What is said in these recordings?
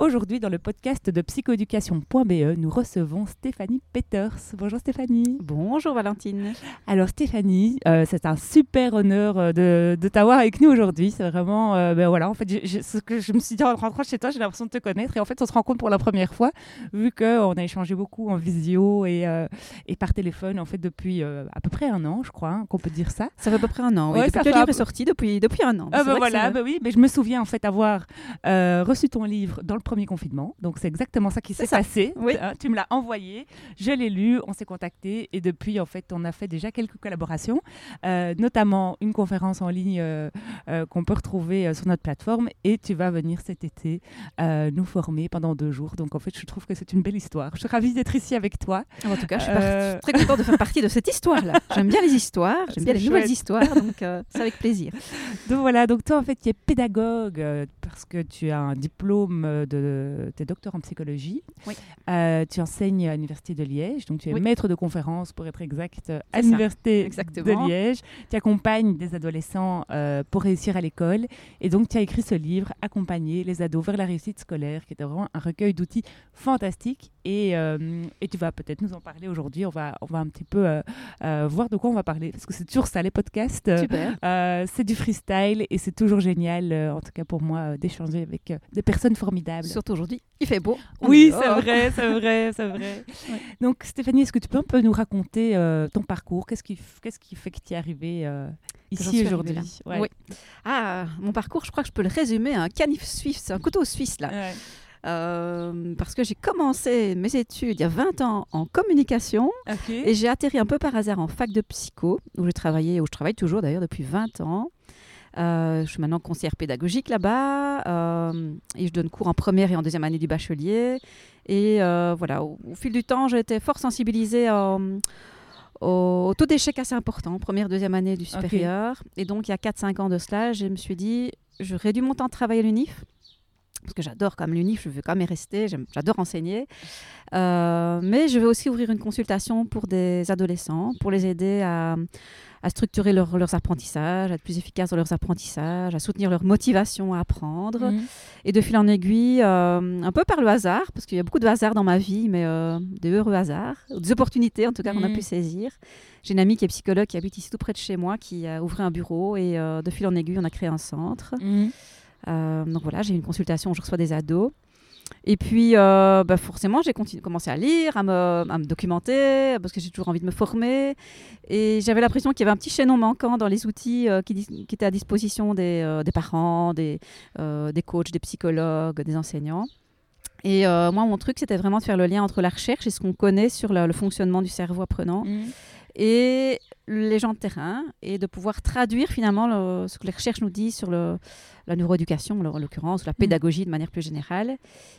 Aujourd'hui, dans le podcast de psychoéducation.be, nous recevons Stéphanie Peters. Bonjour Stéphanie. Bonjour Valentine. Alors Stéphanie, euh, c'est un super honneur euh, de, de t'avoir avec nous aujourd'hui. C'est vraiment, euh, ben voilà, en fait, je, ce que je me suis dit en rentrant chez toi, j'ai l'impression de te connaître. Et en fait, on se rencontre pour la première fois, vu qu'on a échangé beaucoup en visio et, et par téléphone, en fait, depuis à peu près un an, je crois, hein, qu'on peut dire ça. Ça fait à peu près un an, oui. Ouais, depuis ça que le livre est sorti, depuis, depuis un an. Ah ben voilà, ben oui, mais je me souviens en fait avoir reçu ton livre dans le premier confinement. Donc c'est exactement ça qui s'est passé. oui. Hein, tu me l'as envoyé, je l'ai lu, on s'est contacté et depuis en fait on a fait déjà quelques collaborations, euh, notamment une conférence en ligne euh, euh, qu'on peut retrouver sur notre plateforme et tu vas venir cet été nous former pendant deux jours. Donc en fait je trouve que c'est une belle histoire. Je suis ravie d'être ici avec toi. En tout cas, je suis très contente de faire partie de cette histoire-là. J'aime bien les histoires, j'aime bien les nouvelles histoires, donc c'est avec plaisir. Donc voilà, donc toi en fait tu es pédagogue parce que tu as un diplôme euh, de, tu es docteur en psychologie. Oui. Euh, tu enseignes à l'université de Liège, donc tu es Oui. maître de conférences pour être exact à l'université de. Liège. Tu accompagnes des adolescents euh, pour réussir à l'école et donc tu as écrit ce livre Accompagner les ados vers la réussite scolaire qui était vraiment un recueil d'outils fantastique et, euh, et tu vas peut-être nous en parler aujourd'hui. On va, on va un petit peu voir de quoi on va parler parce que c'est toujours ça les podcasts. Super. c'est du freestyle et c'est toujours génial, en tout cas pour moi, d'échanger avec des personnes formidables. Surtout aujourd'hui, il fait beau. Oui, est c'est vrai, c'est vrai, c'est vrai. Ouais. Donc Stéphanie, est-ce que tu peux un peu nous raconter euh, ton parcours? Qu'est-ce qui, qu'est-ce qui fait que tu es arrivée euh, ici aujourd'hui arrivée Ouais. Oui. Ah, mon parcours, je crois que je peux le résumer à un canif suisse, un couteau suisse là. Ouais. Euh, parce que j'ai commencé mes études il y a 20 ans en communication. Et j'ai atterri un peu par hasard en fac de psycho, où j'ai travaillé, où je travaille toujours d'ailleurs depuis 20 ans. Euh, je suis maintenant conseillère pédagogique là-bas euh, et je donne cours en première et en deuxième année du bachelier. Et euh, voilà, au, au fil du temps, j'ai été fort sensibilisée au, au taux d'échec assez important, première, deuxième année du supérieur. Et donc, il y a 4-5 ans de cela, je me suis dit, je réduis mon temps de travail à l'UNIF. Parce que j'adore quand même l'UNIF, je veux quand même y rester, j'adore enseigner. Euh, mais je vais aussi ouvrir une consultation pour des adolescents, pour les aider à, à structurer leur- leurs apprentissages, à être plus efficaces dans leurs apprentissages, à soutenir leur motivation à apprendre. Mhm. Et de fil en aiguille, euh, un peu par le hasard, parce qu'il y a beaucoup de hasard dans ma vie, mais euh, des heureux hasards, des opportunités en tout cas qu'on a Mhm. pu saisir. J'ai une amie qui est psychologue, qui habite ici tout près de chez moi, qui a ouvert un bureau et euh, de fil en aiguille, on a créé un centre. Mhm. Euh, donc voilà, j'ai une consultation où je reçois des ados. Et puis, euh, bah forcément, j'ai commencé à lire, à me, documenter, parce que j'ai toujours envie de me former. Et j'avais l'impression qu'il y avait un petit chaînon manquant dans les outils euh, qui, étaient à disposition des, euh, parents, des, des coachs, des psychologues, des enseignants. Et moi, mon truc, c'était vraiment de faire le lien entre la recherche et ce qu'on connaît sur le, fonctionnement du cerveau apprenant Mhm. Et les gens de terrain et de pouvoir traduire finalement le- ce que les recherches nous disent sur le, la neuroéducation, en l'occurrence, ou la pédagogie de manière plus générale,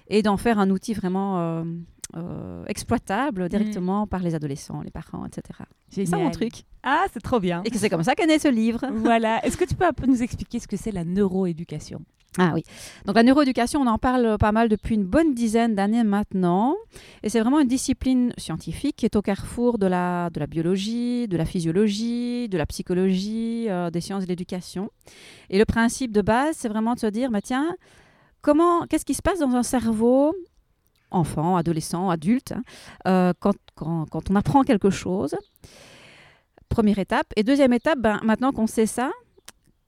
et d'en faire un outil vraiment euh, euh, exploitable directement par les adolescents, les parents, etc. C'est ça mon truc. Ah, c'est trop bien. Et que c'est comme ça qu'est né ce livre. voilà. Est-ce que tu peux un peu nous expliquer ce que c'est la neuroéducation? Ah oui. Donc la neuroéducation, on en parle pas mal depuis une bonne dizaine d'années maintenant. Et c'est vraiment une discipline scientifique qui est au carrefour de la, de la biologie, de la physiologie, de la psychologie, euh, des sciences de l'éducation. Et le principe de base, c'est vraiment de se dire, bah, tiens, comment, qu'est-ce qui se passe dans un cerveau enfant, adolescent, adulte, hein, euh, quand, quand, quand on apprend quelque chose? Première étape. Et deuxième étape, ben, maintenant qu'on sait ça,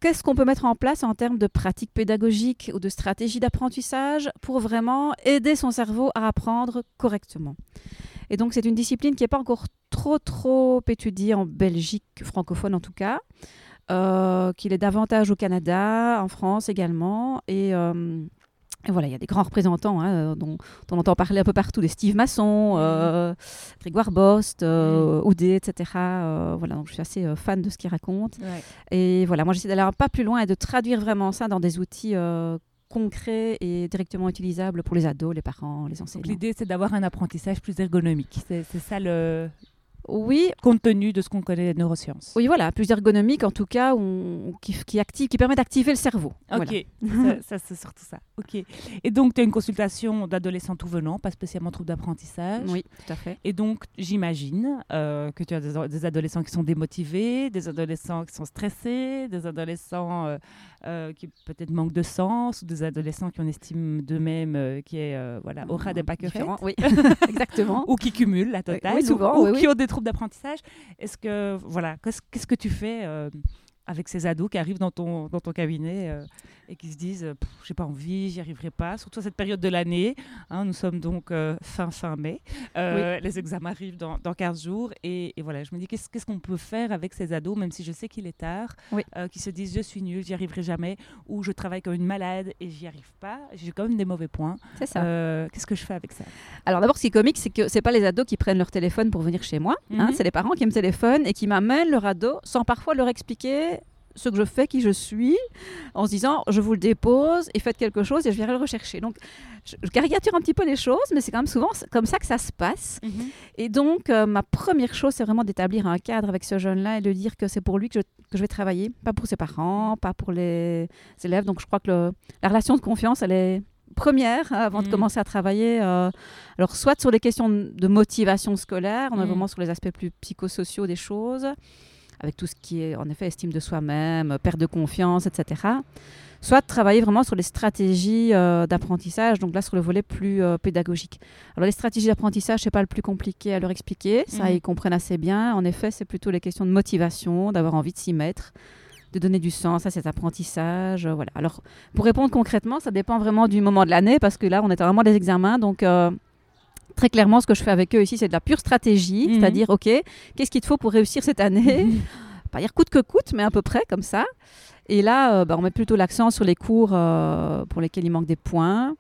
qu'est-ce qu'on peut mettre en place en termes de pratiques pédagogiques ou de stratégies d'apprentissage pour vraiment aider son cerveau à apprendre correctement? Et donc c'est une discipline qui n'est pas encore trop trop étudiée en Belgique francophone en tout cas, euh, qu'il est davantage au Canada, en France également, et euh, Et voilà, il y a des grands représentants hein, dont, dont, on entend parler un peu partout, des Steve Masson, euh, Grégoire Bost, euh, Oudé, etc. Euh, voilà, donc je suis assez euh, fan de ce qu'ils racontent. Ouais. Et voilà, moi j'essaie d'aller un pas plus loin et de traduire vraiment ça dans des outils euh, concrets et directement utilisables pour les ados, les parents, les enseignants. l'idée, c'est d'avoir un apprentissage plus ergonomique. C'est ça le Oui, compte tenu de ce qu'on connaît des neurosciences. oui, voilà, plus ergonomique en tout cas, on- qui, qui active, qui permet d'activer le cerveau. Ok, Voilà. ça, ça, c'est surtout ça. Ok. Et donc, tu as une consultation d'adolescents tout venant, pas spécialement trouble d'apprentissage. Oui, tout à fait. Et donc, j'imagine euh, que tu as des, des adolescents qui sont démotivés, des adolescents qui sont stressés, des adolescents euh, euh, qui peut-être manquent de sens, ou des adolescents qui ont une estime d'eux-mêmes qui est, voilà, aura des pas que. Oui, exactement. Ou qui cumulent la totale, oui, ou- souvent, ou, oui, qui oui. ont des troubles d'apprentissage. Est-ce que, voilà, qu'est-ce que tu fais euh, avec ces ados qui arrivent dans ton, dans ton cabinet euh, et qui se disent euh, j'ai pas envie, j'y arriverai pas, surtout à cette période de l'année. hein, nous sommes donc euh, fin fin mai. Euh, Les examens arrivent dans, dans 15 jours et, et voilà, je me dis qu'est-ce qu'est-ce qu'on peut faire avec ces ados, même si je sais qu'il est tard, Oui. qui se disent je suis nul, j'y arriverai jamais, ou je travaille comme une malade et j'y arrive pas, j'ai quand même des mauvais points. C'est ça. Qu'est-ce que je fais avec ça? Alors d'abord, ce qui est comique, c'est que c'est pas les ados qui prennent leur téléphone pour venir chez moi. hein, Mhm. c'est les parents qui me téléphonent et qui m'amènent leur ado sans parfois leur expliquer ce que je fais, qui je suis, en se disant je vous le dépose et faites quelque chose et je viendrai le rechercher. Donc je, caricature un petit peu les choses, mais c'est quand même souvent comme ça que ça se passe. Et donc euh, ma première chose, c'est vraiment d'établir un cadre avec ce jeune-là et de dire que c'est pour lui que je, que je vais travailler, pas pour ses parents, pas pour les élèves. Donc je crois que le- la relation de confiance, elle est première hein, avant de Mhm. commencer à travailler. euh, alors, soit sur les questions de motivation scolaire, on est Mhm. vraiment sur les aspects plus psychosociaux des choses, avec tout ce qui est en effet estime de soi-même, perte de confiance, etc. Soit de travailler vraiment sur les stratégies euh, d'apprentissage, donc là sur le volet plus euh, pédagogique. Alors les stratégies d'apprentissage, c'est pas le plus compliqué à leur expliquer, ça Mhm. ils comprennent assez bien. En effet, c'est plutôt les questions de motivation, d'avoir envie de s'y mettre, de donner du sens à cet apprentissage. euh, voilà. Alors pour répondre concrètement, ça dépend vraiment du moment de l'année, parce que là on est vraiment des examens, donc euh, très clairement ce que je fais avec eux ici, c'est de la pure stratégie, Mhm. c'est-à-dire ok, qu'est-ce qu'il te faut pour réussir cette année pas dire coûte que coûte, mais à peu près comme ça. Et là, euh, bah, on met plutôt l'accent sur les cours euh, pour lesquels il manque des points.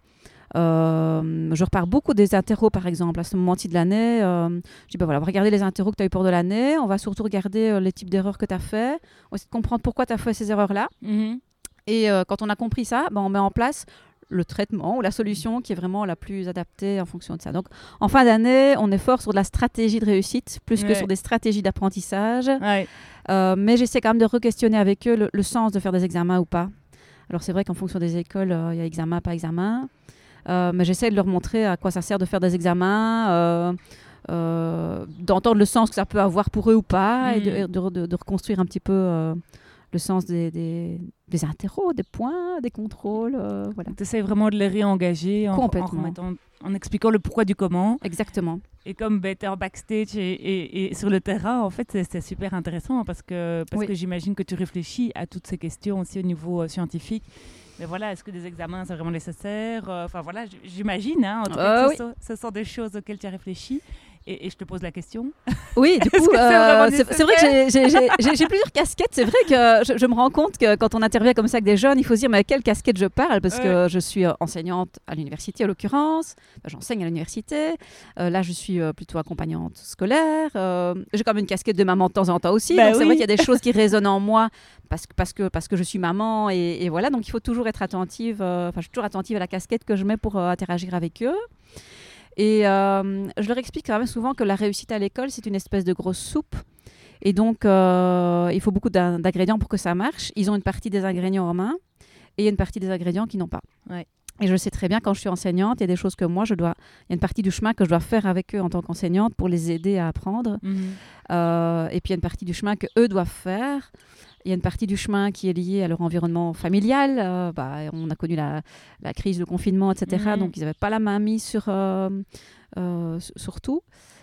Euh, je repars beaucoup des interros, par exemple, à ce moment-ci de l'année. Je dis, bah voilà, on va regarder les interros que tu as eu pour de l'année. On va surtout regarder les types d'erreurs que tu as fait. On va essayer de comprendre pourquoi tu as fait ces erreurs-là. Mhm. Et quand on a compris ça, bah, on met en place le traitement ou la solution qui est vraiment la plus adaptée en fonction de ça. Donc, en fin d'année, on est fort sur de la stratégie de réussite plus que sur des stratégies d'apprentissage. Ouais. Euh, mais j'essaie quand même de re-questionner avec eux le, le sens de faire des examens ou pas. Alors c'est vrai qu'en fonction des écoles, euh, il y a examen, pas examen. Euh, mais j'essaie de leur montrer à quoi ça sert de faire des examens, d'entendre le sens que ça peut avoir pour eux ou pas, et de, Mm. de- de- de reconstruire un petit peu le sens des, des, des interros, des points, des contrôles. euh, voilà. Tu essaies vraiment de les réengager en, expliquant le pourquoi du comment. Exactement. Et comme ben, tu es en backstage et, et- et sur le terrain, en fait, c'est- super intéressant parce que, parce Oui. que j'imagine que tu réfléchis à toutes ces questions aussi au niveau euh, scientifique. Mais voilà, est-ce que des examens, c'est vraiment nécessaire? Euh, Enfin voilà, j'imagine, hein, en tout cas, Euh, oui. ce, sont, ce sont des choses auxquelles tu as réfléchi. Et, et je te pose la question. Oui, du coup, c'est euh, c'est vrai que j'ai- plusieurs casquettes. C'est vrai que je, je me rends compte que quand on intervient comme ça avec des jeunes, il faut se dire mais à quelle casquette je parle? Parce que je suis euh, enseignante à l'université, en l'occurrence. Enfin, J'enseigne à l'université. Euh, là, je suis plutôt accompagnante scolaire. Euh, j'ai quand même une casquette de maman de temps en temps aussi. Bah donc c'est vrai qu'il y a des choses qui résonnent en moi parce que, parce que, parce que je suis maman. Et, et voilà, donc il faut toujours être attentive. euh, Enfin, je suis toujours attentive à la casquette que je mets pour interagir avec eux. Et euh, je leur explique quand même souvent que la réussite à l'école, c'est une espèce de grosse soupe. Et donc, euh, il faut beaucoup d'in- d'ingrédients pour que ça marche. Ils ont une partie des ingrédients en main et une partie des ingrédients qui n'ont pas. Et je sais très bien, quand je suis enseignante, il y a des choses que moi, je dois... Il y a une partie du chemin que je dois faire avec eux en tant qu'enseignante pour les aider à apprendre. Euh, et puis, il y a une partie du chemin que eux doivent faire. Il y a une partie du chemin qui est liée à leur environnement familial. Euh, bah, on a connu la, la crise, le confinement, etc. Mhm. Donc, ils n'avaient pas la main mise sur, euh, sur- sur tout.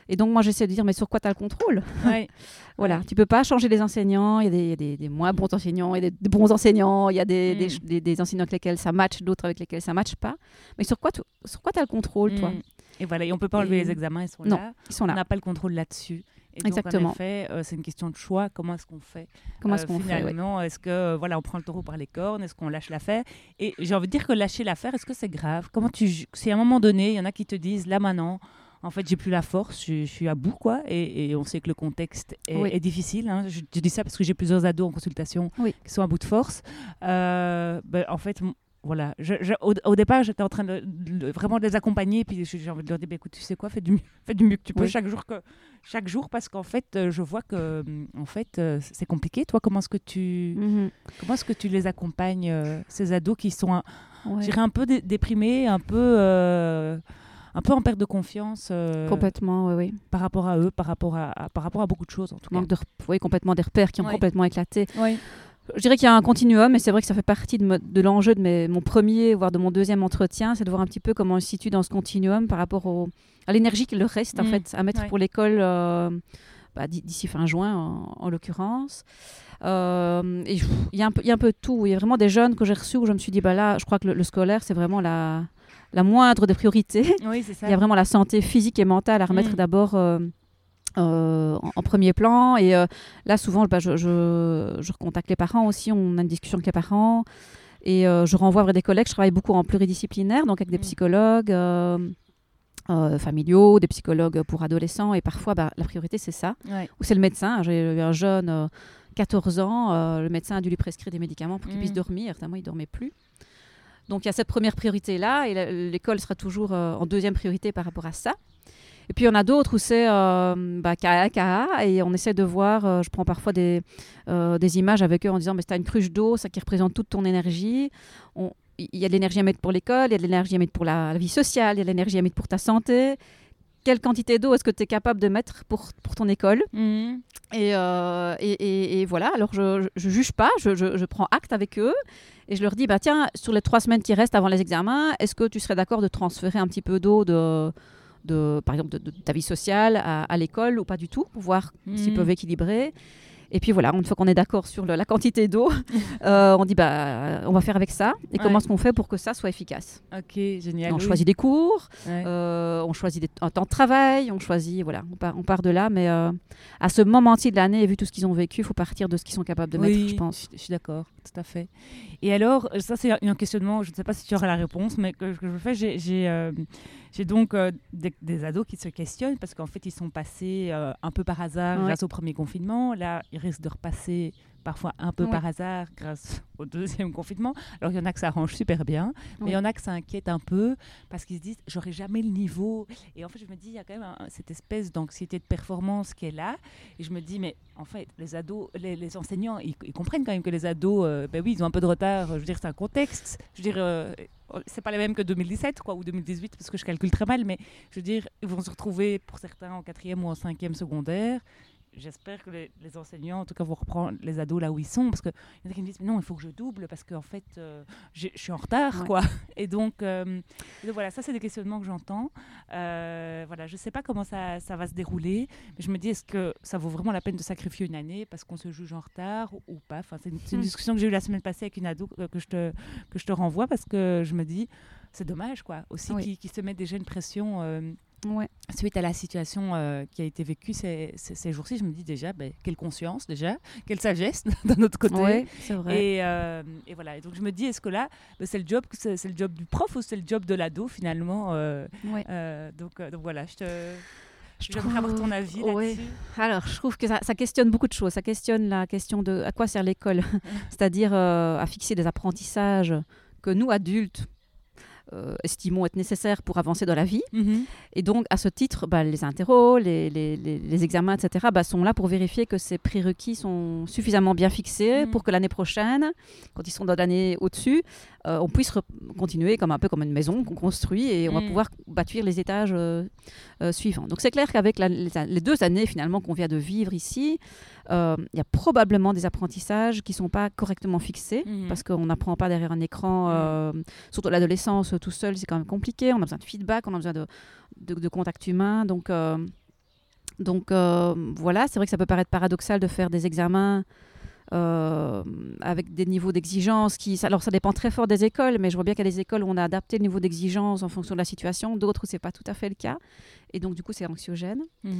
Et donc, moi, j'essaie de dire, mais sur quoi tu as le contrôle? Ouais. Voilà, tu peux pas changer les enseignants. Il y a des, moins bons enseignants, il y a des, bons enseignants, il y a des, Mm. des, enseignants avec lesquels ça match, d'autres avec lesquels ça match pas. Mais sur quoi tu sur quoi as le contrôle, toi? Mm. Et voilà, et on peut pas enlever Et- les examens, ils sont Non. là. Ils sont On là. n'a pas le contrôle là-dessus. Et Exactement. Donc, en effet, euh, c'est une question de choix. Comment est-ce qu'on fait? Comment Euh, est-ce qu'on fait ouais. Est-ce que euh, voilà, on prend le taureau par les cornes? Est-ce qu'on lâche l'affaire? Et j'ai envie de dire que lâcher l'affaire, est-ce que c'est grave? Comment tu Si à un moment donné, il y en a qui te disent là maintenant. En fait, j'ai plus la force, je, je suis à bout, quoi. Et, et on sait que le contexte est, Oui. est difficile. hein. Je, je dis ça parce que j'ai plusieurs ados en consultation Oui. qui sont à bout de force. Euh, ben, en fait, voilà. Je- je- au, au départ, j'étais en train de, de- vraiment de les accompagner. Puis j'ai envie de leur dire, ben, écoute, tu sais quoi, fais du, mieux- fais du mieux que tu peux Oui. chaque jour, que, chaque jour, parce qu'en fait, euh, je vois que, en fait, euh, c'est compliqué. Toi, comment est-ce que tu, Mhm. comment est-ce que tu les accompagnes, euh, ces ados qui sont, un- Ouais. je dirais, un peu dé- déprimés, un peu, euh, un peu en perte de confiance euh, Complètement, oui, oui. par rapport à eux, par rapport à, à- par rapport à beaucoup de choses, en tout cas. Manque de, rep- oui, complètement des repères qui ont complètement éclaté. Oui. Je dirais qu'il y a un continuum, et c'est vrai que ça fait partie de, de l'enjeu de mes- mon premier, voire de mon deuxième entretien, c'est de voir un petit peu comment on se situe dans ce continuum par rapport au, à l'énergie qu'il leur reste, en Mm. fait, à mettre Ouais. pour l'école euh, bah, d'ici fin juin, en, en l'occurrence. Euh, il y, a un peu- il y a un peu de tout. Il y a vraiment des jeunes que j'ai reçus où je me suis dit, bah là, je crois que le, le scolaire, c'est vraiment la, la moindre des priorités. Oui, c'est ça. Il y a vraiment la santé physique et mentale à remettre Mm. d'abord euh, euh, en, en premier plan. Et euh, là, souvent, bah, je, je, je recontacte les parents aussi. On a une discussion avec les parents. Et euh, je renvoie vers des collègues. Je travaille beaucoup en pluridisciplinaire, donc avec des Mm. psychologues euh, euh, familiaux, des psychologues pour adolescents. Et parfois, bah, la priorité, c'est ça. Ouais. Ou c'est le médecin. J'ai eu un jeune, euh, 14 ans, le médecin a dû lui prescrire des médicaments pour qu'il Mm. puisse dormir. Tellement il ne dormait plus. Donc il y a cette première priorité-là, et l'école sera toujours euh, en deuxième priorité par rapport à ça. Et puis il y en a d'autres où c'est euh, bah, et on essaie de voir, euh, je prends parfois des, euh, des images avec eux en disant, mais c'est une cruche d'eau, ça qui représente toute ton énergie. Il y a de l'énergie à mettre pour l'école, il y a de l'énergie à mettre pour la vie sociale, il y a de l'énergie à mettre pour ta santé. Quelle quantité d'eau est-ce que tu es capable de mettre pour, pour ton école Mhm. et, euh, et, et- et voilà, alors je, je juge pas, je, je- je prends acte avec eux et je leur dis, bah tiens, sur les trois semaines qui restent avant les examens, est-ce que tu serais d'accord de transférer un petit peu d'eau de, de, par exemple, de, de ta vie sociale à, à l'école ou pas du tout, pour voir s'ils Mhm. peuvent équilibrer et puis voilà, une fois qu'on est d'accord sur le- la quantité d'eau, euh, on dit bah on va faire avec ça. Et comment est-ce qu'on fait pour que ça soit efficace? Ok, génial. On oui. choisit des cours, Ouais. euh, on choisit des- un temps de travail, on choisit, voilà, on part, on part de là. Mais euh, à ce moment-ci de l'année, vu tout ce qu'ils ont vécu, il faut partir de ce qu'ils sont capables de mettre, je pense. Je, suis d'accord, tout à fait. Et alors, ça c'est un un questionnement, je ne sais pas si tu auras la réponse, mais que, que je fais, j'ai- j'ai donc euh, des, des ados qui se questionnent parce qu'en fait ils sont passés euh, un peu par hasard Ouais. grâce au premier confinement. Là, ils risquent de repasser parfois un peu Ouais. par hasard grâce au deuxième confinement. Alors il y en a que ça arrange super bien, mais il y en a que ça inquiète un peu parce qu'ils se disent j'aurai jamais le niveau. Et en fait, je me dis il y a quand même un- cette espèce d'anxiété de performance qui est là. Et je me dis mais en fait les ados, les, les enseignants, ils, ils comprennent quand même que les ados, euh, ben oui, ils ont un peu de retard. Je veux dire c'est un contexte. Je veux dire euh, c'est pas les mêmes que 2017 quoi ou 2018 parce que je calcule très mal, mais je veux dire ils vont se retrouver pour certains en quatrième ou en cinquième secondaire. J'espère que les, les enseignants, en tout cas, vont reprendre les ados là où ils sont, parce qu'il y en a qui me disent, mais non, il faut que je double, parce qu'en fait, euh, je suis en retard, Ouais. quoi. Et donc, euh, et donc voilà, ça, c'est des questionnements que j'entends. Euh, voilà, je ne sais pas comment ça, ça va se dérouler, mais je me dis, est-ce que ça vaut vraiment la peine de sacrifier une année parce qu'on se juge en retard ou, pas? Enfin, C'est une, Mm. discussion que j'ai eue la semaine passée avec une ado que je te, que je te renvoie, parce que je me dis, c'est dommage, quoi, aussi Oui. qu'ils qu'ils se mettent déjà une pression. Ouais. suite à la situation euh, qui a été vécue ces, ces- ces jours-ci, je me dis déjà, ben, quelle conscience déjà, quelle sagesse d'un autre côté. Ouais, c'est vrai. Et, euh, et voilà. Et donc je me dis, est-ce que là, ben, c'est le job, c'est le job du prof ou c'est le job de l'ado finalement euh, Ouais. donc, donc voilà, je te, Je j'aimerais avoir ton avis là-dessus. Alors, je trouve que ça, ça questionne beaucoup de choses. Ça questionne la question de à quoi sert l'école, c'est-à-dire à fixer des apprentissages que nous, adultes, euh, estimons être nécessaires pour avancer dans la vie. Mhm. Et donc, à ce titre, bah, les interros, les, les- les- les examens, etc., bah, sont là pour vérifier que ces prérequis sont suffisamment bien fixés Mhm. pour que l'année prochaine, quand ils sont dans l'année au-dessus, euh, on puisse continuer comme un peu comme une maison qu'on construit et on va Mhm. pouvoir bâtir les étages euh, euh, suivants. Donc, c'est clair qu'avec les, les deux années finalement qu'on vient de vivre ici, il y a probablement des apprentissages qui ne sont pas correctement fixés Mhm. parce qu'on n'apprend pas derrière un écran, euh, surtout l'adolescence, tout seul, c'est quand même compliqué. On a besoin de feedback, on a besoin de, de, de contact humain. Donc, donc voilà, c'est vrai que ça peut paraître paradoxal de faire des examens euh, avec des niveaux d'exigence qui... Alors, ça dépend très fort des écoles, mais je vois bien qu'il y a des écoles où on a adapté le niveau d'exigence en fonction de la situation, d'autres où c'est pas tout à fait le cas. Et donc, du coup, c'est anxiogène. Mhm.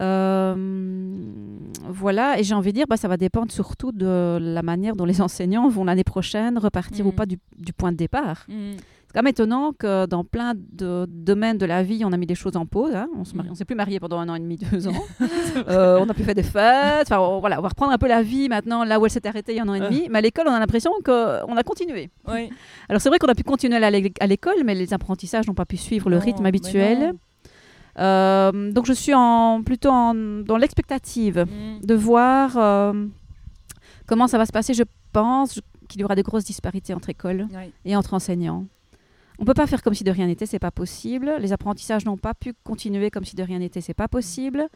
Euh, voilà, et j'ai envie de dire, bah, ça va dépendre surtout de la manière dont les enseignants vont l'année prochaine repartir ou Mm. pas du, du point de départ. Mm. C'est quand même étonnant que dans plein de domaines de la vie, on a mis des choses en pause. hein. On Mm. ne s'est plus marié pendant un an et demi, deux ans. Euh, on a pu faire des fêtes. Enfin, on- voilà, on va reprendre un peu la vie maintenant, là où elle s'est arrêtée il y a un an et demi. Mais à l'école, on a l'impression qu'on a continué. Alors c'est vrai qu'on a pu continuer à l'é- à l'école, mais les apprentissages n'ont pas pu suivre le Non, rythme habituel. Euh, donc je suis en, plutôt en- dans l'expectative Mm. de voir euh, comment ça va se passer. Je pense qu'il y aura des grosses disparités entre écoles et entre enseignants. On peut pas faire comme si de rien n'était, c'est pas possible. Les apprentissages n'ont pas pu continuer comme si de rien n'était, c'est pas possible.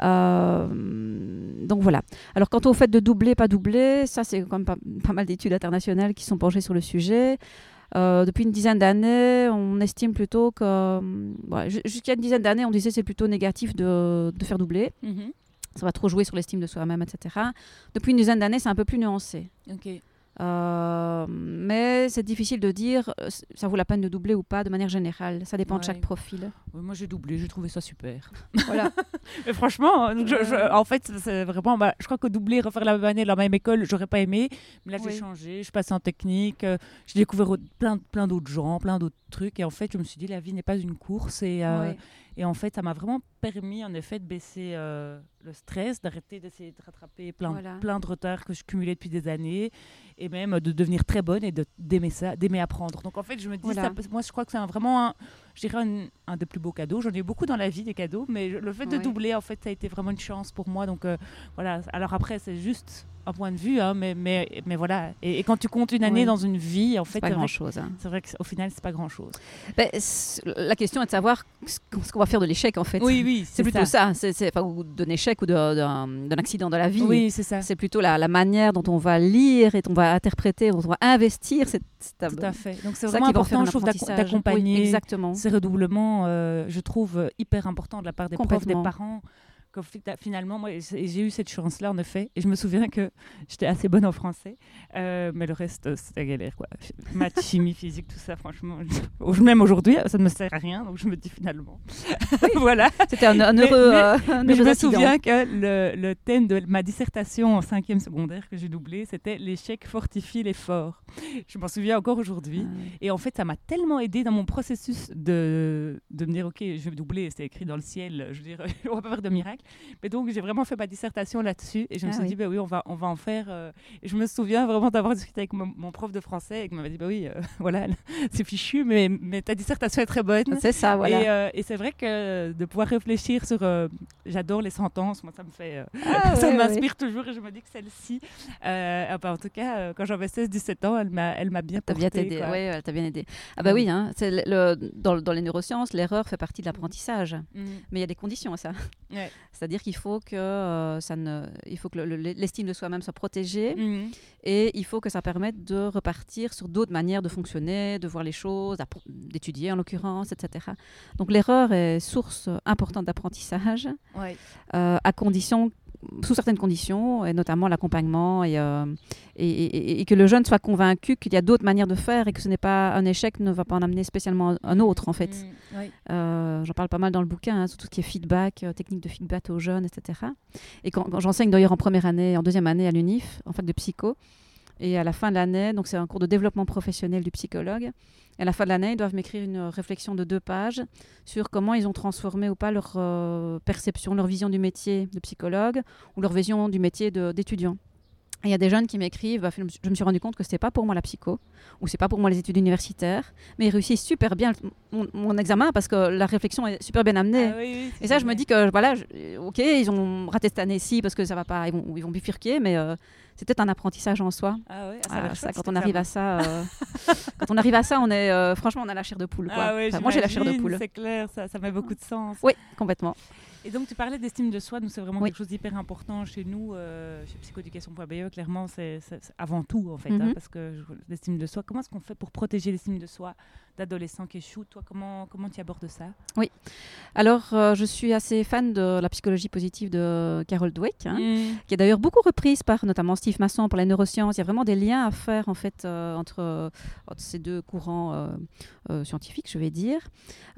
Euh, donc voilà. Alors quant au fait de doubler, pas doubler, ça c'est quand même pas, pas mal d'études internationales qui sont penchées sur le sujet. Euh, depuis une dizaine d'années, on estime plutôt que euh, jusqu'à une dizaine d'années, on disait c'est plutôt négatif de, de faire doubler. Mhm. Ça va trop jouer sur l'estime de soi-même, etc. Depuis une dizaine d'années, c'est un peu plus nuancé. Ok. Euh, mais c'est difficile de dire euh, ça vaut la peine de doubler ou pas de manière générale. Ça dépend de chaque profil. Ouais, moi j'ai doublé, j'ai trouvé ça super. Voilà. Mais franchement, euh, donc je- je- en fait, c'est vraiment. bah, je crois que doubler, refaire la même année, la même école, j'aurais pas aimé. Mais là, j'ai changé, je suis passée en technique, euh, j'ai découvert plein, plein d'autres gens, plein d'autres trucs. Et en fait, je me suis dit, la vie n'est pas une course. Et, euh, Ouais. et en fait, ça m'a vraiment permis, en effet, de baisser euh, le stress, d'arrêter d'essayer de rattraper plein, Voilà. plein de retards que je cumulais depuis des années. Et même de devenir très bonne et d'aimer ça, d'aimer apprendre. Donc en fait, je me dis, Voilà. ça peut- moi, je crois que c'est vraiment un, je dirais un, un des plus beaux cadeaux. J'en ai eu beaucoup dans la vie des cadeaux, mais le fait de doubler, en fait, ça a été vraiment une chance pour moi. Donc euh, voilà. Alors après, c'est juste un point de vue, hein, mais, mais, mais voilà. Et, et quand tu comptes une année Oui. dans une vie, en fait, C'est pas grand chose. c'est vrai qu'au final, c'est pas grand chose. la question est de savoir ce qu'on ce qu'on va faire de l'échec en fait. Oui, oui, C'est plutôt ça, c'est c'est- enfin, d'un échec ou de- d'un accident dans la vie. Oui, c'est ça. C'est plutôt la, la manière dont on va lire et dont on va interpréter, dont on va investir. C'est Tout à fait. Donc c'est ça vraiment important, je trouve, d'accompagner Oui, exactement. ces redoublements, euh, je trouve hyper important de la part des profs, des Complètement. parents. Fi- Finalement, moi, j'ai eu cette chance-là, en effet. Et je me souviens que j'étais assez bonne en français. euh, mais le reste, euh, c'était galère. Quoi. Maths, chimie, physique, tout ça, franchement. je- Même aujourd'hui, ça ne me sert à rien. Donc je me dis finalement. voilà. C'était un, heureux, mais- euh, un Mais je me souviens que le, le thème de ma dissertation en cinquième secondaire que j'ai doublé, c'était l'échec fortifie l'effort. Je m'en souviens encore aujourd'hui. Ah, Et en fait, ça m'a tellement aidé dans mon processus de, de me dire, OK, je vais doubler, c'est écrit dans le ciel, je veux dire, on va pas faire de miracle. Mais donc, j'ai vraiment fait ma dissertation là-dessus et je me Ah suis oui. dit, bah oui, on va, on va en faire. euh. Et je me souviens vraiment d'avoir discuté avec mon, mon prof de français et qui m'avait dit, bah oui, euh, voilà, c'est fichu, mais, mais ta dissertation est très bonne. C'est ça, voilà. Et, euh, et c'est vrai que de pouvoir réfléchir sur. J'adore les sentences, moi ça me fait. Ah, ça ouais, m'inspire ouais. toujours et je me dis que celle-ci. ah bah, en tout cas, quand j'avais 16-17 ans, elle m'a elle m'a bien T'as bien aidé, quoi. ouais, ouais, t'as bien aidé. Ah bah Mm. oui, hein, le, le- dans, dans les neurosciences, l'erreur fait partie de l'apprentissage. Mm. Mais il y a des conditions à ça. Ouais. C'est-à-dire qu'il faut que euh, ça ne, il faut que le- le- l'estime de soi-même soit protégée Mm. et il faut que ça permette de repartir sur d'autres manières de fonctionner, de voir les choses, d'étudier en l'occurrence, etc. Donc l'erreur est source importante d'apprentissage Ouais. euh, à condition sous certaines conditions, et notamment l'accompagnement, et, euh, et, et- et que le jeune soit convaincu qu'il y a d'autres manières de faire et que ce n'est pas un échec ne va pas en amener spécialement un autre en fait. Mm. Euh, J'en parle pas mal dans le bouquin, hein, sur tout ce qui est feedback, euh, technique de feedback aux jeunes, etc. Et quand, quand j'enseigne d'ailleurs en première année, en deuxième année à l'UNIF, en fac de psycho, et à la fin de l'année, donc c'est un cours de développement professionnel du psychologue, et à la fin de l'année, ils doivent m'écrire une réflexion de deux pages sur comment ils ont transformé ou pas leur euh, perception, leur vision du métier de psychologue ou leur vision du métier d'étudiant. Il y a des jeunes qui m'écrivent, bah, je me suis- rendu compte que c'était pas pour moi la psycho, ou c'est pas pour moi les études universitaires, mais ils réussissent super bien mon, mon examen parce que la réflexion est super bien amenée. Ah oui, oui, Et ça, je me dis que voilà, je- ok, ils ont raté cette année-ci parce que ça va pas, ils vont, ils vont bifurquer, mais euh, c'est peut-être un apprentissage en soi. Ah ouais, ah, ça ça, quand on arrive à ça, euh, quand on arrive à ça, on est euh, franchement, on a la chair de poule. Quoi. Ah Enfin, moi, j'ai la chair de poule. C'est clair, ça, ça met beaucoup de sens. Oui, complètement. Et donc, tu parlais d'estime de soi, nous, c'est vraiment Oui. quelque chose d'hyper important chez nous, euh, chez psychoéducation.be. Clairement, c'est avant tout, en fait, hein, Mhm. parce que l'estime de soi, comment est-ce qu'on fait pour protéger l'estime de soi d'adolescents qui échouent Toi, comment, comment tu abordes ça? Alors, euh, je suis assez fan de la psychologie positive de Carol Dweck, hein, Mm. qui est d'ailleurs beaucoup reprise par notamment Steve Masson pour les neurosciences. Il y a vraiment des liens à faire en fait euh, entre, entre ces deux courants euh, euh, scientifiques, je vais dire.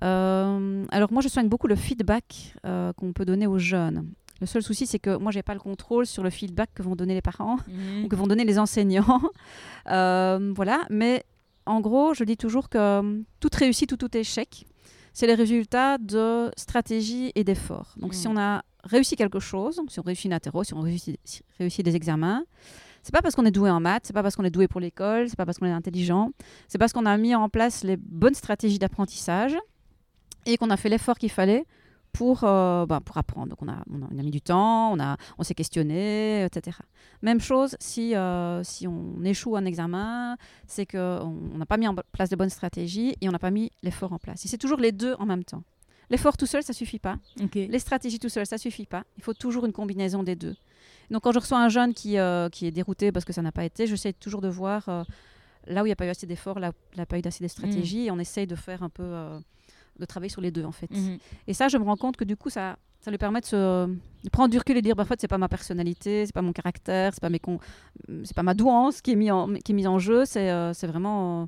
Euh, alors moi, je soigne beaucoup le feedback euh, qu'on peut donner aux jeunes. Le seul souci, c'est que moi, j'ai pas le contrôle sur le feedback que vont donner les parents Mhm. ou que vont donner les enseignants. Euh, voilà, mais en gros, je dis toujours que euh, toute réussite ou tout échec, c'est les résultats de stratégie et d'efforts. Donc, si Mm. on a réussi quelque chose, si on réussit une interro, si on réussit, si- réussit des examens, c'est pas parce qu'on est doué en maths, c'est pas parce qu'on est doué pour l'école, c'est pas parce qu'on est intelligent, c'est parce qu'on a mis en place les bonnes stratégies d'apprentissage et qu'on a fait l'effort qu'il fallait pour, euh, ben, pour apprendre. Donc on a, on, a, on a mis du temps, on, a, on s'est questionné, etc. Même chose si, euh, si on échoue un examen, c'est qu'on on n'a pas mis en place de bonnes stratégies et on n'a pas mis l'effort en place. Et c'est toujours les deux en même temps. L'effort tout seul, ça suffit pas. Les stratégies tout seul, ça suffit pas. Il faut toujours une combinaison des deux. Donc quand je reçois un jeune qui, euh, qui est dérouté parce que ça n'a pas été, j'essaie toujours de voir là où il n'y a pas eu assez d'efforts, là où il n'y a pas eu assez de stratégies, et on essaye de faire un peu, euh, de travailler sur les deux en fait. Mhm. Et ça, je me rends compte que du coup, ça, ça lui permet de, se, de prendre du recul et de dire, bah, en fait, c'est pas ma personnalité, c'est pas mon caractère, c'est pas mes con- c'est pas ma douance qui est mis en, qui est mise en jeu, c'est euh, c'est vraiment euh,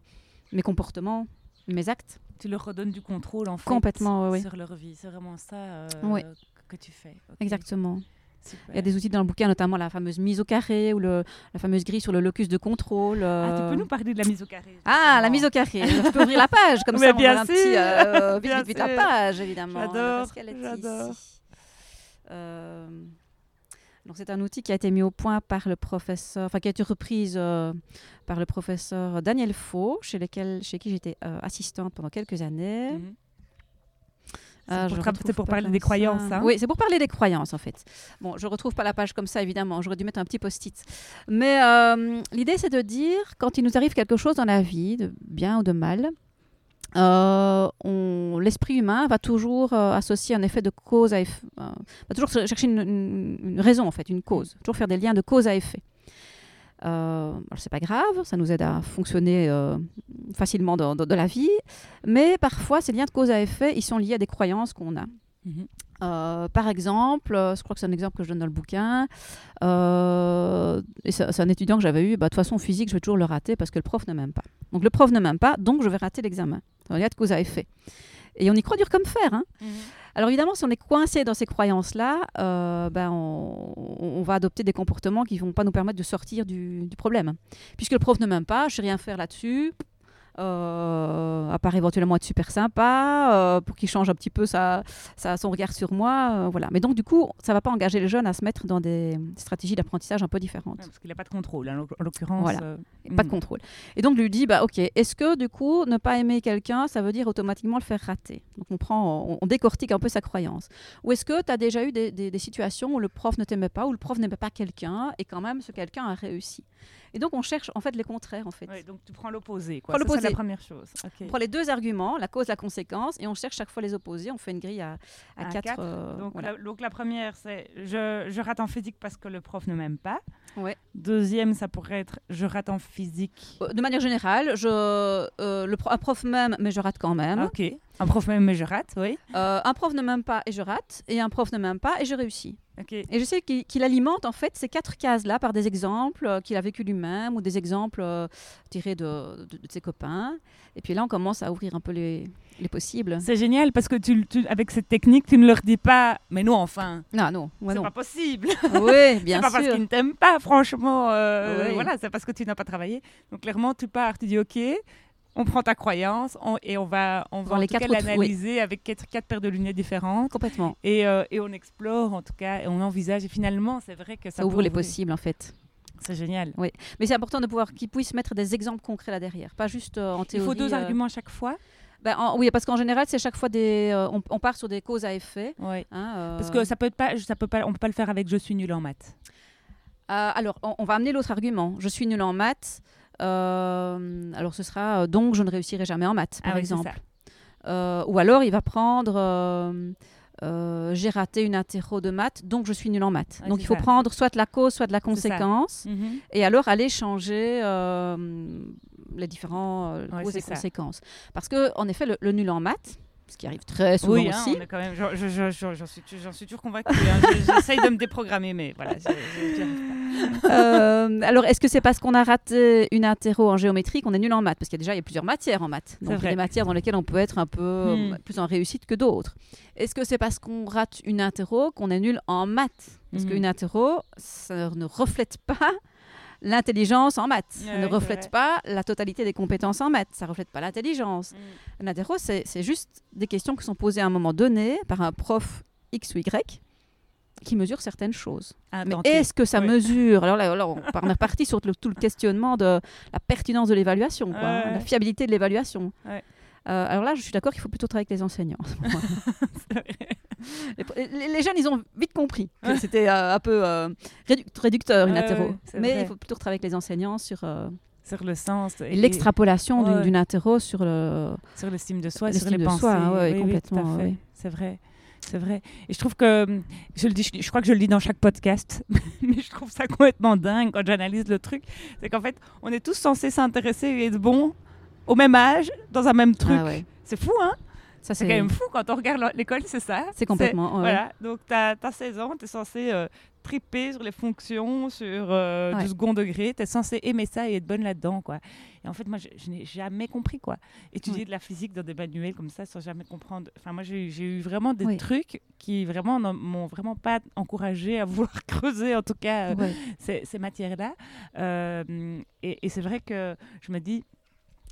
mes comportements, mes actes. Tu leur redonnes du contrôle en fait Complètement, oui, sur leur vie. C'est vraiment ça euh, Oui. que tu fais. Exactement. Super. Il y a des outils dans le bouquin, notamment la fameuse mise au carré ou le, la fameuse grille sur le locus de contrôle. Ah, tu euh, peux nous parler de la mise au carré Ah, la mise au carré. Je peux ouvrir la page, comme Mais ça on bien voit un petit... euh, vite, vite, vite la page, évidemment. J'adore, est j'adore. Euh, donc c'est un outil qui a été mis au point par le professeur, enfin qui a été reprise euh, par le professeur Daniel Faux, chez, lequel, chez qui j'étais euh, assistante pendant quelques années. Mhm. Ah, C'est pour pour parler des ça. croyances, hein Oui, c'est pour parler des croyances en fait. Bon, je retrouve pas la page comme ça évidemment. J'aurais dû mettre un petit post-it. Mais euh, l'idée c'est de dire quand il nous arrive quelque chose dans la vie, de bien ou de mal, euh, l'esprit humain va toujours euh, associer un effet de cause à effet, va toujours chercher une, une- une raison en fait, une cause, toujours faire des liens de cause à effet. Euh, c'est pas grave, ça nous aide à fonctionner euh, facilement dans, dans- dans la vie, mais parfois ces liens de cause à effet, ils sont liés à des croyances qu'on a. Mhm. Euh, par exemple, je crois que c'est un exemple que je donne dans le bouquin, c'est un étudiant que j'avais eu, bah, de toute façon physique, je vais toujours le rater parce que le prof ne m'aime pas. Donc le prof ne m'aime pas, donc je vais rater l'examen. C'est un lien de cause à effet. Et on y croit dur comme fer. Hein. Mhm. Alors évidemment, si on est coincé dans ces croyances-là, euh, ben on, va adopter des comportements qui vont pas nous permettre de sortir du, problème. Puisque le prof ne m'aime pas, je sais rien faire là-dessus. Euh, à part éventuellement être super sympa, euh, pour qu'il change un petit peu sa, sa- son regard sur moi. euh, voilà. Mais donc, du coup, ça ne va pas engager les jeunes à se mettre dans des stratégies d'apprentissage un peu différentes. Ouais, parce qu'il n'a pas de contrôle, hein, en l'oc- en l'occurrence. Voilà. Pas de mhm. contrôle. Et donc, je lui dis, bah, ok, est-ce que du coup, ne pas aimer quelqu'un, ça veut dire automatiquement le faire rater? Donc, on, prend, on, on décortique un peu sa croyance. Ou est-ce que tu as déjà eu des, des- des situations où le prof ne t'aimait pas, où le prof n'aimait pas quelqu'un, et quand même, ce quelqu'un a réussi? Et donc, on cherche en fait les contraires, en fait. Ouais, donc tu prends l'opposé. quoi. C'est la première chose. Ok. On prend les deux arguments, la cause, la conséquence, et on cherche chaque fois les opposés. On fait une grille à, à, À quatre. quatre. euh, Donc, voilà. la, donc la première, c'est je, je rate en physique parce que le prof ne m'aime pas. Ouais. Deuxième, ça pourrait être je rate en physique. Euh, De manière générale, je, euh, le un prof m'aime, mais je rate quand même. Ok. Un prof m'aime, mais je rate, oui. Euh, un prof ne m'aime pas et je rate, et un prof ne m'aime pas et je réussis. Et je sais qu'il alimente en fait ces quatre cases-là par des exemples euh, qu'il a vécu lui-même ou des exemples euh, tirés de, de- de ses copains. Et puis là, on commence à ouvrir un peu les, les possibles. C'est génial parce que tu, tu- avec cette technique, tu ne leur dis pas, mais non, enfin, Non, non, ouais, c'est pas possible. Oui, bien c'est pas parce sûr. qu'ils ne t'aiment pas, franchement. euh, Oui. Voilà, c'est parce que tu n'as pas travaillé. Donc clairement, tu pars, tu dis ok, on prend ta croyance on- et on va, on va l'analyser avec quatre, quatre paires de lunettes différentes Complètement. et, euh, et on explore en tout cas et on envisage. Et finalement, c'est vrai que ça, Ça ouvre les possibles en fait. C'est génial. Mais c'est important de pouvoir qu'ils puissent mettre des exemples concrets là derrière, pas juste euh, en Il théorie. faut deux euh, arguments à chaque fois. ben, en- oui, parce qu'en général, c'est chaque fois des. euh, on, on part sur des causes à effet. Ouais. hein, Parce que ça peut être pas, ça peut pas, on peut pas le faire avec je suis nul en maths. Alors, on, on va amener l'autre argument. Je suis nul en maths. Euh, alors, ce sera euh, donc je ne réussirai jamais en maths, par Ah exemple. Euh, ou alors, il va prendre euh, j'ai raté une interro de maths, donc je suis nul en maths. Donc, il faut ça. prendre soit de la cause, soit de la conséquence, Mhm. et alors aller changer euh, les différents euh, Ouais, causes et ça. conséquences. Parce que, en effet, le, le nul en maths, ce qui arrive très souvent Oui, hein, aussi, on est quand même. J'en je, je- je- j'en suis, toujours convaincue. hein. Je- J'essaye de me déprogrammer, mais voilà. Euh, alors, est-ce que c'est parce qu'on a raté une interro en géométrie qu'on est nul en maths? Parce qu'il y a déjà il y a plusieurs matières en maths. Donc, il y a des matières dans lesquelles on peut être un peu Hmm. euh, plus en réussite que d'autres. Est-ce que c'est parce qu'on rate une interro qu'on est nul en maths? Parce Mhm. qu'une interro, ça ne reflète pas l'intelligence en maths. Ouais, ne reflète pas la totalité des compétences en maths. Ça ne reflète pas l'intelligence. Mm. C'est juste des questions qui sont posées à un moment donné par un prof X ou Y qui mesure certaines choses. À Mais est-ce que ça mesure? Alors là, là, on est reparti sur le- tout le questionnement de la pertinence de l'évaluation, hein, Ouais. la fiabilité de l'évaluation. Ouais. Euh, alors là, je suis d'accord qu'il faut plutôt travailler avec les enseignants. les, jeunes, ils ont compris que Ouais. c'était euh, un peu euh, réduc- réducteur une c'est Mais vrai. il faut plutôt travailler avec les enseignants sur euh, Sur le sens. et- l'extrapolation d'une ouais. d'une interro sur le. Sur l'estime de soi, sur les de pensées. soi, ouais, Oui, complètement. C'est vrai. C'est vrai. Et je trouve que, hum, je le dis, je, je crois que je le dis dans chaque podcast, mais je trouve ça complètement dingue quand j'analyse le truc. C'est qu'en fait, on est tous censés s'intéresser et être bons au même âge, dans un même truc. Ah ouais. C'est fou, hein? Ça, C'est quand même fou quand on regarde l'école, c'est ça. C'est complètement. ouais. Voilà, donc tu as, 16 ans, tu es censé euh, triper sur les fonctions, sur euh, Ouais. du second degré, tu es censé aimer ça et être bonne là-dedans. quoi. Et en fait, moi, je, je n'ai jamais compris. quoi. Étudier Ouais. de la physique dans des manuels comme ça sans jamais comprendre. Enfin, moi, j'ai eu vraiment des Oui. trucs qui vraiment ne m'ont vraiment pas encouragé à vouloir creuser, en tout cas, euh, ces, ces matières-là. Euh, et et c'est vrai que je me dis,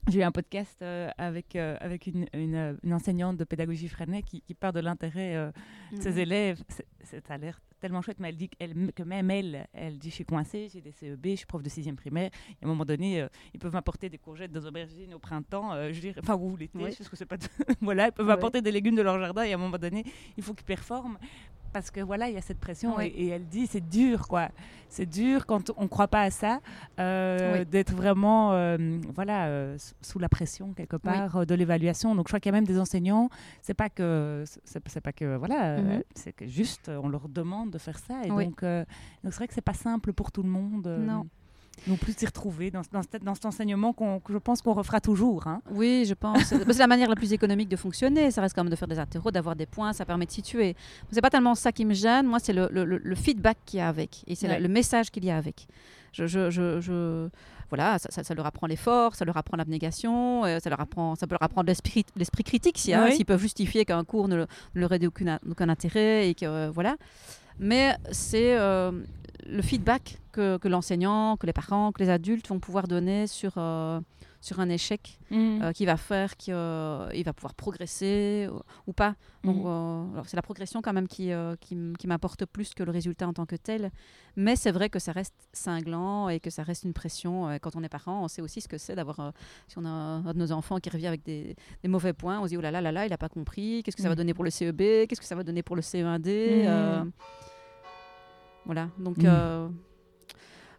j'ai eu un podcast euh, avec, euh, avec une, une, euh, une enseignante de pédagogie Freinet qui, qui part de l'intérêt euh, de ses élèves. C'est- Ça a l'air tellement chouette, mais elle dit que même elle, elle dit je suis coincée, j'ai des CEB, je suis prof de sixième primaire. Et à un moment donné, ils peuvent m'apporter des courgettes, des aubergines au printemps, je dirais, enfin ou l'été, Oui. parce que c'est pas. voilà, ils peuvent Ouais. m'apporter des légumes de leur jardin et à un moment donné, il faut qu'ils performent. Parce que voilà, il y a cette pression Oui. et, et elle dit c'est dur quoi. C'est dur quand on ne croit pas à ça, euh, Oui. d'être vraiment euh, voilà, euh, sous la pression quelque part de l'évaluation. Donc je crois qu'il y a même des enseignants, c'est pas que c'est pas que voilà, Mhm. c'est que juste on leur demande de faire ça et donc donc c'est vrai que c'est pas simple pour tout le monde. Non. Non plus s'y retrouver dans, dans, cet- dans cet enseignement qu'on- que je pense qu'on refera toujours. hein. Oui, je pense. C'est la manière la plus économique de fonctionner. Ça reste quand même de faire des interros, d'avoir des points, ça permet de situer. C'est pas tellement ça qui me gêne. Moi, c'est le, le- feedback qu'il y a avec. Et c'est Ouais. le, le message qu'il y a avec. Je, je, je, je- Voilà, ça, ça- ça leur apprend l'effort, ça leur apprend l'abnégation, euh, ça, leur apprend, ça peut leur apprendre l'esprit l'esprit critique Oui. s'ils peuvent justifier qu'un cours ne, le- ne leur ait aucun, aucun intérêt. Et que, euh, voilà. Mais c'est euh, le feedback que, que l'enseignant, que les parents, que les adultes vont pouvoir donner sur, euh, sur un échec euh, qui va faire qu'il va pouvoir progresser ou, ou pas. Donc, Mhm. euh, alors c'est la progression quand même qui, euh, qui, qui m'importe plus que le résultat en tant que tel. Mais c'est vrai que ça reste cinglant et que ça reste une pression. Euh, quand on est parent, on sait aussi ce que c'est d'avoir, euh, si on a un, de nos enfants qui revient avec des, des mauvais points, on se dit, oh là là là là, il n'a pas compris, qu'est-ce que ça va Mhm. donner pour le CEB, qu'est-ce que ça va donner pour le CE1D. Mhm. euh, voilà, donc... Mhm. euh,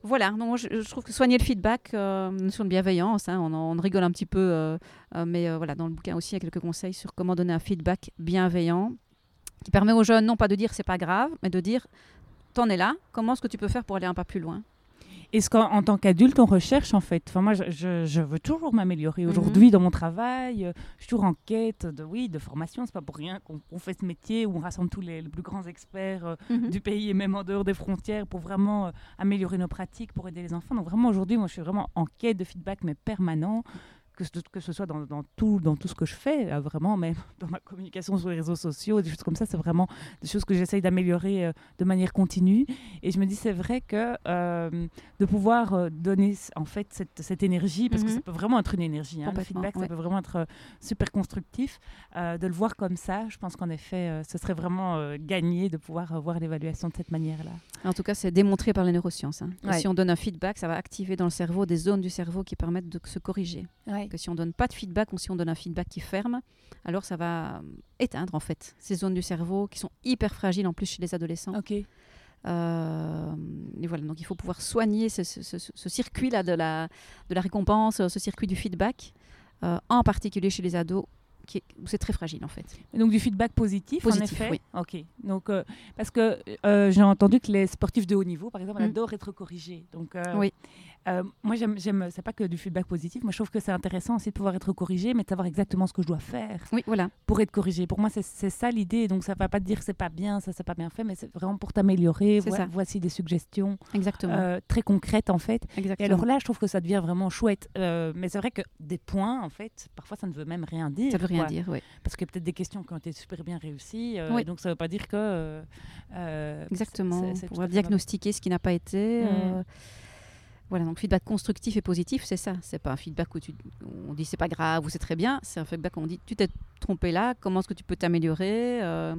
voilà, donc je, trouve que soigner le feedback, euh, notion de bienveillance, hein, on rigole un petit peu, euh, euh, mais euh, voilà, dans le bouquin aussi, il y a quelques conseils sur comment donner un feedback bienveillant qui permet aux jeunes non pas de dire c'est pas grave, mais de dire t'en es là, comment est-ce que tu peux faire pour aller un pas plus loin? Et ce qu'en en tant qu'adulte, on recherche en fait? Enfin, moi, je, veux toujours m'améliorer. Mhm. Aujourd'hui, dans mon travail, euh, je suis toujours en quête de, oui, de formation. C'est pas pour rien qu'on fait ce métier où on rassemble tous les, les plus grands experts euh, du pays et même en dehors des frontières pour vraiment euh, améliorer nos pratiques, pour aider les enfants. Donc vraiment, aujourd'hui, moi, je suis vraiment en quête de feedback, mais permanent. Que ce, que ce soit dans, dans tout, dans tout ce que je fais, euh, vraiment, même dans ma communication sur les réseaux sociaux, des choses comme ça, c'est vraiment des choses que j'essaye d'améliorer euh, de manière continue. Et je me dis, c'est vrai que euh, de pouvoir donner en fait cette, cette énergie, parce que Mhm. ça peut vraiment être une énergie, hein, le feedback, ouais. ça peut vraiment être super constructif. Euh, de le voir comme ça, je pense qu'en effet, euh, ce serait vraiment euh, gagné de pouvoir euh, voir l'évaluation de cette manière-là. En tout cas, c'est démontré par les neurosciences. hein. Ouais. Si on donne un feedback, ça va activer dans le cerveau des zones du cerveau qui permettent de se corriger. Que si on donne pas de feedback ou si on donne un feedback qui ferme, alors ça va euh, éteindre en fait ces zones du cerveau qui sont hyper fragiles en plus chez les adolescents. Ok. Euh, et voilà, donc il faut pouvoir soigner ce, ce- ce- ce circuit-là de la, de la récompense, ce circuit du feedback, euh, en particulier chez les ados, qui est- où c'est très fragile en fait. Donc du feedback positif, Positif, en effet. oui. Ok. Donc euh, parce que j'ai entendu que les sportifs de haut niveau, par exemple, Mm. adorent être corrigés. Donc Oui. Euh, moi j'aime, j'aime, c'est pas que du feedback positif. Moi je trouve que c'est intéressant aussi de pouvoir être corrigé, mais de savoir exactement ce que je dois faire Oui, voilà. pour être corrigé. Pour moi c'est, c'est ça l'idée. Donc ça va pas te dire que c'est pas bien, ça c'est pas bien fait, mais c'est vraiment pour t'améliorer. C'est Voi- ça. Voici des suggestions Exactement. euh, très concrètes en fait. Et alors là je trouve que ça devient vraiment chouette. Euh, mais c'est vrai que des points en fait, parfois ça ne veut même rien dire. ça veut rien quoi. dire, oui. Parce qu'il y a peut-être des questions qui ont été super bien réussies. Oui. donc, ça ne veut pas dire que. Exactement. c'est- c'est pour diagnostiquer ce qui n'a pas été. Mm. Voilà, donc feedback constructif et positif, c'est ça. C'est pas un feedback où tu, on dit c'est pas grave ou c'est très bien. C'est un feedback où on dit tu t'es trompé là, comment est-ce que tu peux t'améliorer euh,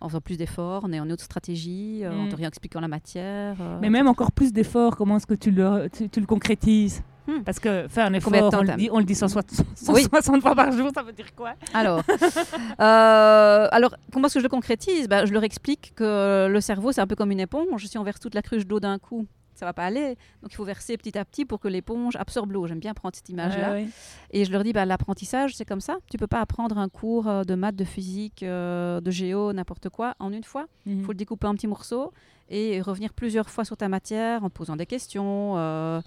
en faisant plus d'efforts, en ayant une autre stratégie, euh, en Mm. te réexpliquant la matière. euh, Mais même encore plus d'efforts, comment est-ce que tu le, tu, tu le concrétises? Hmm. Parce que faire un effort, on le, dit, on le dit 160, Oui. 160 fois par jour, ça veut dire quoi? Alors, euh, alors comment est-ce que je le concrétise? Bah, Je leur explique que le cerveau, c'est un peu comme une éponge. Si on verse toute la cruche d'eau d'un coup, ça va pas aller. Donc il faut verser petit à petit pour que l'éponge absorbe l'eau. J'aime bien prendre cette image-là. Ouais, ouais. Et je leur dis, bah, l'apprentissage, c'est comme ça. Tu peux pas apprendre un cours euh, de maths, de physique, euh, de géo, n'importe quoi, en une fois. Il Mhm. faut le découper en petits morceaux et revenir plusieurs fois sur ta matière en te posant des questions, euh,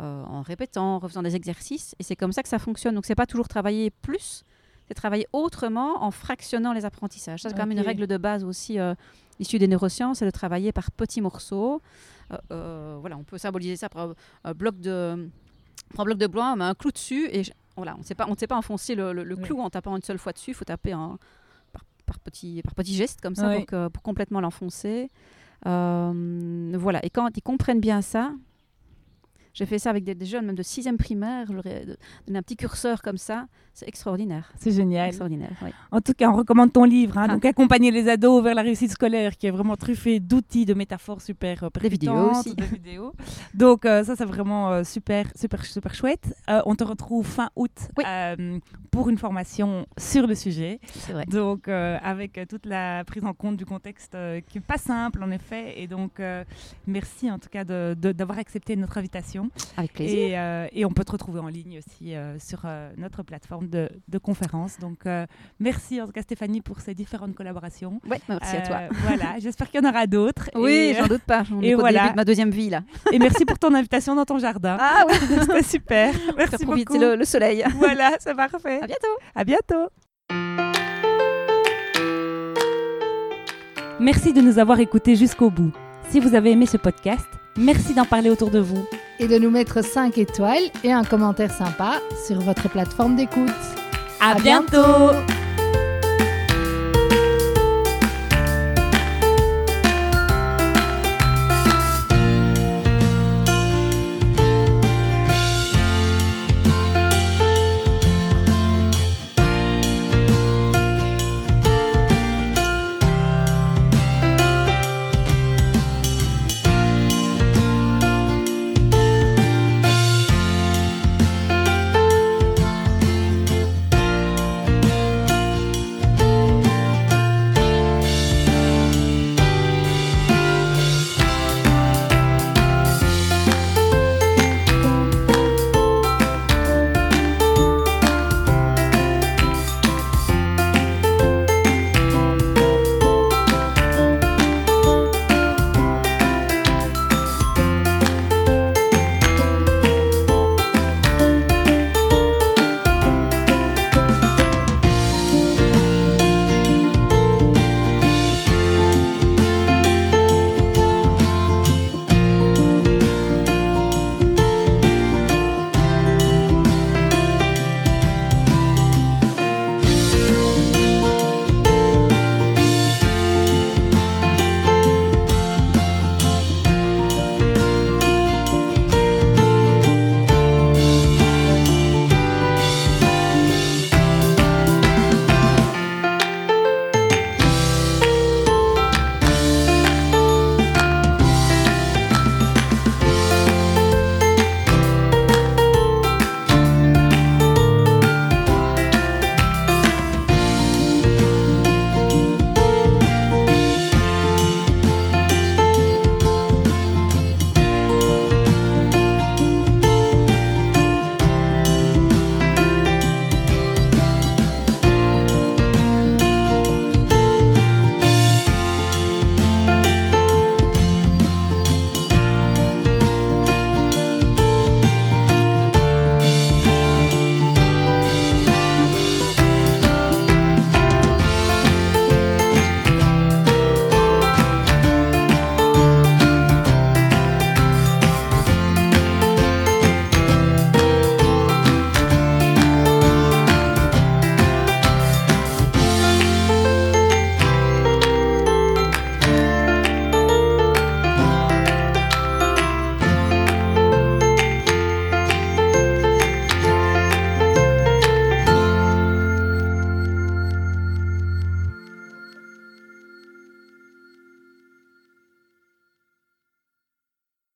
euh, en répétant, en refaisant des exercices. Et c'est comme ça que ça fonctionne. Donc, c'est pas toujours travailler plus, c'est travailler autrement en fractionnant les apprentissages. Ça, c'est quand même une règle de base aussi euh, issue des neurosciences, c'est de travailler par petits morceaux. Euh, euh, voilà, on peut symboliser ça par un, un bloc de, prend un bloc de bois, on un clou dessus et voilà, on ne sait pas, on ne sait pas enfoncer le, le- le Oui. clou en tapant une seule fois dessus. Il faut taper un, par, par petits par gestes comme ça Oui. pour, que- pour complètement l'enfoncer. Euh, voilà. Et quand ils comprennent bien ça, j'ai fait ça avec des, des jeunes, même de sixième primaire, je leur ai donné un petit curseur comme ça. C'est extraordinaire. C'est génial. Extraordinaire, oui. En tout cas, on recommande ton livre, hein, Ah. donc accompagner les ados vers la réussite scolaire, qui est vraiment truffé d'outils, de métaphores super euh, Des vidéos aussi. Donc euh, ça, c'est vraiment euh, super, super, super chouette. Euh, on te retrouve fin août Oui. pour une formation sur le sujet. C'est vrai. Donc, avec toute la prise en compte du contexte qui n'est pas simple, en effet. Et donc, merci en tout cas de- de- d'avoir accepté notre invitation. Avec plaisir. Et, euh, et on peut te retrouver en ligne aussi euh, sur euh, notre plateforme de, de conférence. Donc, merci en tout cas, Stéphanie, pour ces différentes collaborations. Ouais, merci à toi. Voilà, j'espère qu'il y en aura d'autres. Oui, j'en doute pas. Et voilà. début de ma deuxième vie là. et merci pour ton invitation dans ton jardin. Ah oui, C'était super. Merci beaucoup. le, le soleil. Voilà, c'est parfait. À bientôt. À bientôt. Merci de nous avoir écoutés jusqu'au bout. Si vous avez aimé ce podcast, merci d'en parler autour de vous. Et de nous mettre 5 étoiles et un commentaire sympa sur votre plateforme d'écoute. À, À bientôt. bientôt